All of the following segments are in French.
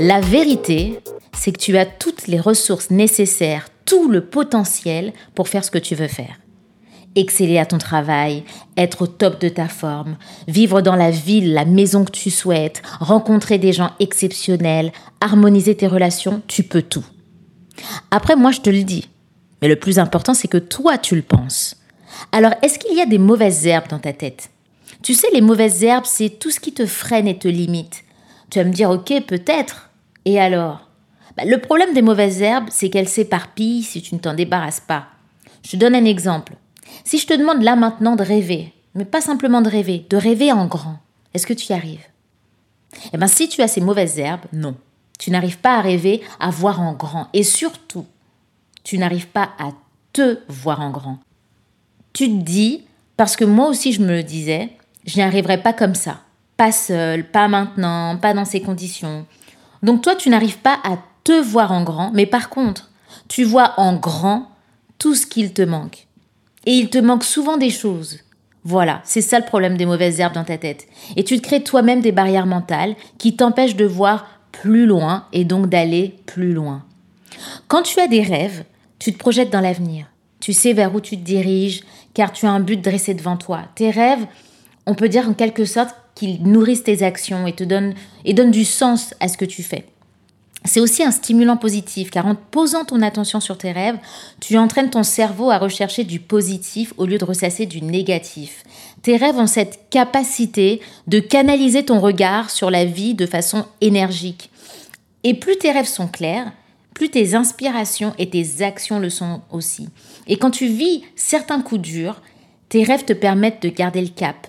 La vérité, c'est que tu as toutes les ressources nécessaires, tout le potentiel pour faire ce que tu veux faire. Exceller à ton travail, être au top de ta forme, vivre dans la ville, la maison que tu souhaites, rencontrer des gens exceptionnels, harmoniser tes relations, tu peux tout. Après, moi, je te le dis. Mais le plus important, c'est que toi, tu le penses. Alors, est-ce qu'il y a des mauvaises herbes dans ta tête? Tu sais, les mauvaises herbes, c'est tout ce qui te freine et te limite. Tu vas me dire, ok, peut-être. Et alors? Bah, Le problème des mauvaises herbes, c'est qu'elles s'éparpillent si tu ne t'en débarrasses pas. Je te donne un exemple. Si je te demande là maintenant de rêver, mais pas simplement de rêver, de rêver en grand, est-ce que tu y arrives? Eh bien, si tu as ces mauvaises herbes, non. Tu n'arrives pas à rêver, à voir en grand. Et surtout, tu n'arrives pas à te voir en grand. Tu te dis, parce que moi aussi je me le disais, je n'y arriverai pas comme ça. Pas seul, pas maintenant, pas dans ces conditions. Donc toi, tu n'arrives pas à te voir en grand, mais par contre, tu vois en grand tout ce qu'il te manque. Et il te manque souvent des choses. Voilà, c'est ça le problème des mauvaises herbes dans ta tête. Et tu te crées toi-même des barrières mentales qui t'empêchent de voir plus loin et donc d'aller plus loin. Quand tu as des rêves, tu te projettes dans l'avenir. Tu sais vers où tu te diriges, car tu as un but dressé devant toi. Tes rêves, on peut dire en quelque sorte qu'ils nourrissent tes actions et te donnent, et donnent du sens à ce que tu fais. C'est aussi un stimulant positif, car en posant ton attention sur tes rêves, tu entraînes ton cerveau à rechercher du positif au lieu de ressasser du négatif. Tes rêves ont cette capacité de canaliser ton regard sur la vie de façon énergique. Et plus tes rêves sont clairs, plus tes inspirations et tes actions le sont aussi. Et quand tu vis certains coups durs, tes rêves te permettent de garder le cap.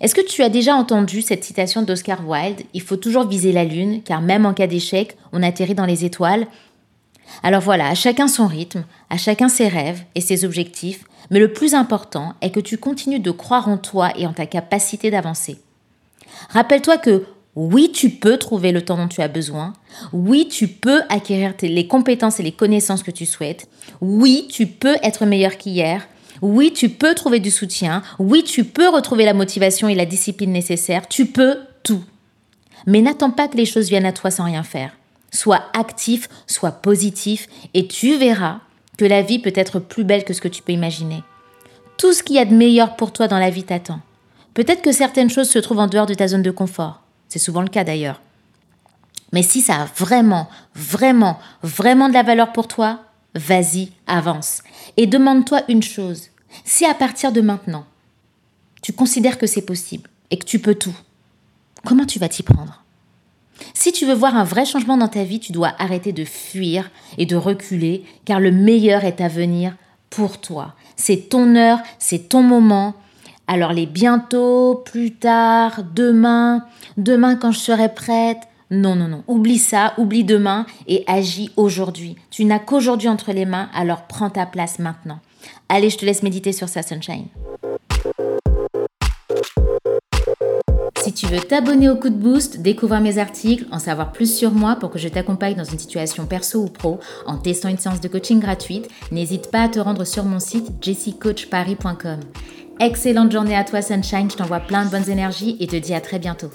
Est-ce que tu as déjà entendu cette citation d'Oscar Wilde Il faut toujours viser la lune, car même en cas d'échec, on atterrit dans les étoiles. Alors voilà, à chacun son rythme, à chacun ses rêves et ses objectifs, mais le plus important est que tu continues de croire en toi et en ta capacité d'avancer. Rappelle-toi que oui, tu peux trouver le temps dont tu as besoin. Oui, tu peux acquérir les compétences et les connaissances que tu souhaites. Oui, tu peux être meilleur qu'hier. Oui, tu peux trouver du soutien. Oui, tu peux retrouver la motivation et la discipline nécessaires. Tu peux tout. Mais n'attends pas que les choses viennent à toi sans rien faire. Sois actif, sois positif et tu verras que la vie peut être plus belle que ce que tu peux imaginer. Tout ce qu'il y a de meilleur pour toi dans la vie t'attend. Peut-être que certaines choses se trouvent en dehors de ta zone de confort. C'est souvent le cas d'ailleurs. Mais si ça a vraiment, vraiment, vraiment de la valeur pour toi, vas-y, avance. Et demande-toi une chose. Si à partir de maintenant, tu considères que c'est possible et que tu peux tout, comment tu vas t'y prendre? Si tu veux voir un vrai changement dans ta vie, tu dois arrêter de fuir et de reculer, car le meilleur est à venir pour toi. C'est ton heure, c'est ton moment, alors les bientôt, plus tard, demain, demain quand je serai prête. Non, non, non. Oublie ça, oublie demain et agis aujourd'hui. Tu n'as qu'aujourd'hui entre les mains, alors prends ta place maintenant. Allez, je te laisse méditer sur ça, Sunshine. Si tu veux t'abonner au coup de boost, découvrir mes articles, en savoir plus sur moi pour que je t'accompagne dans une situation perso ou pro en testant une séance de coaching gratuite, n'hésite pas à te rendre sur mon site jessicoachparis.com. Excellente journée à toi Sunshine, je t'envoie plein de bonnes énergies et te dis à très bientôt.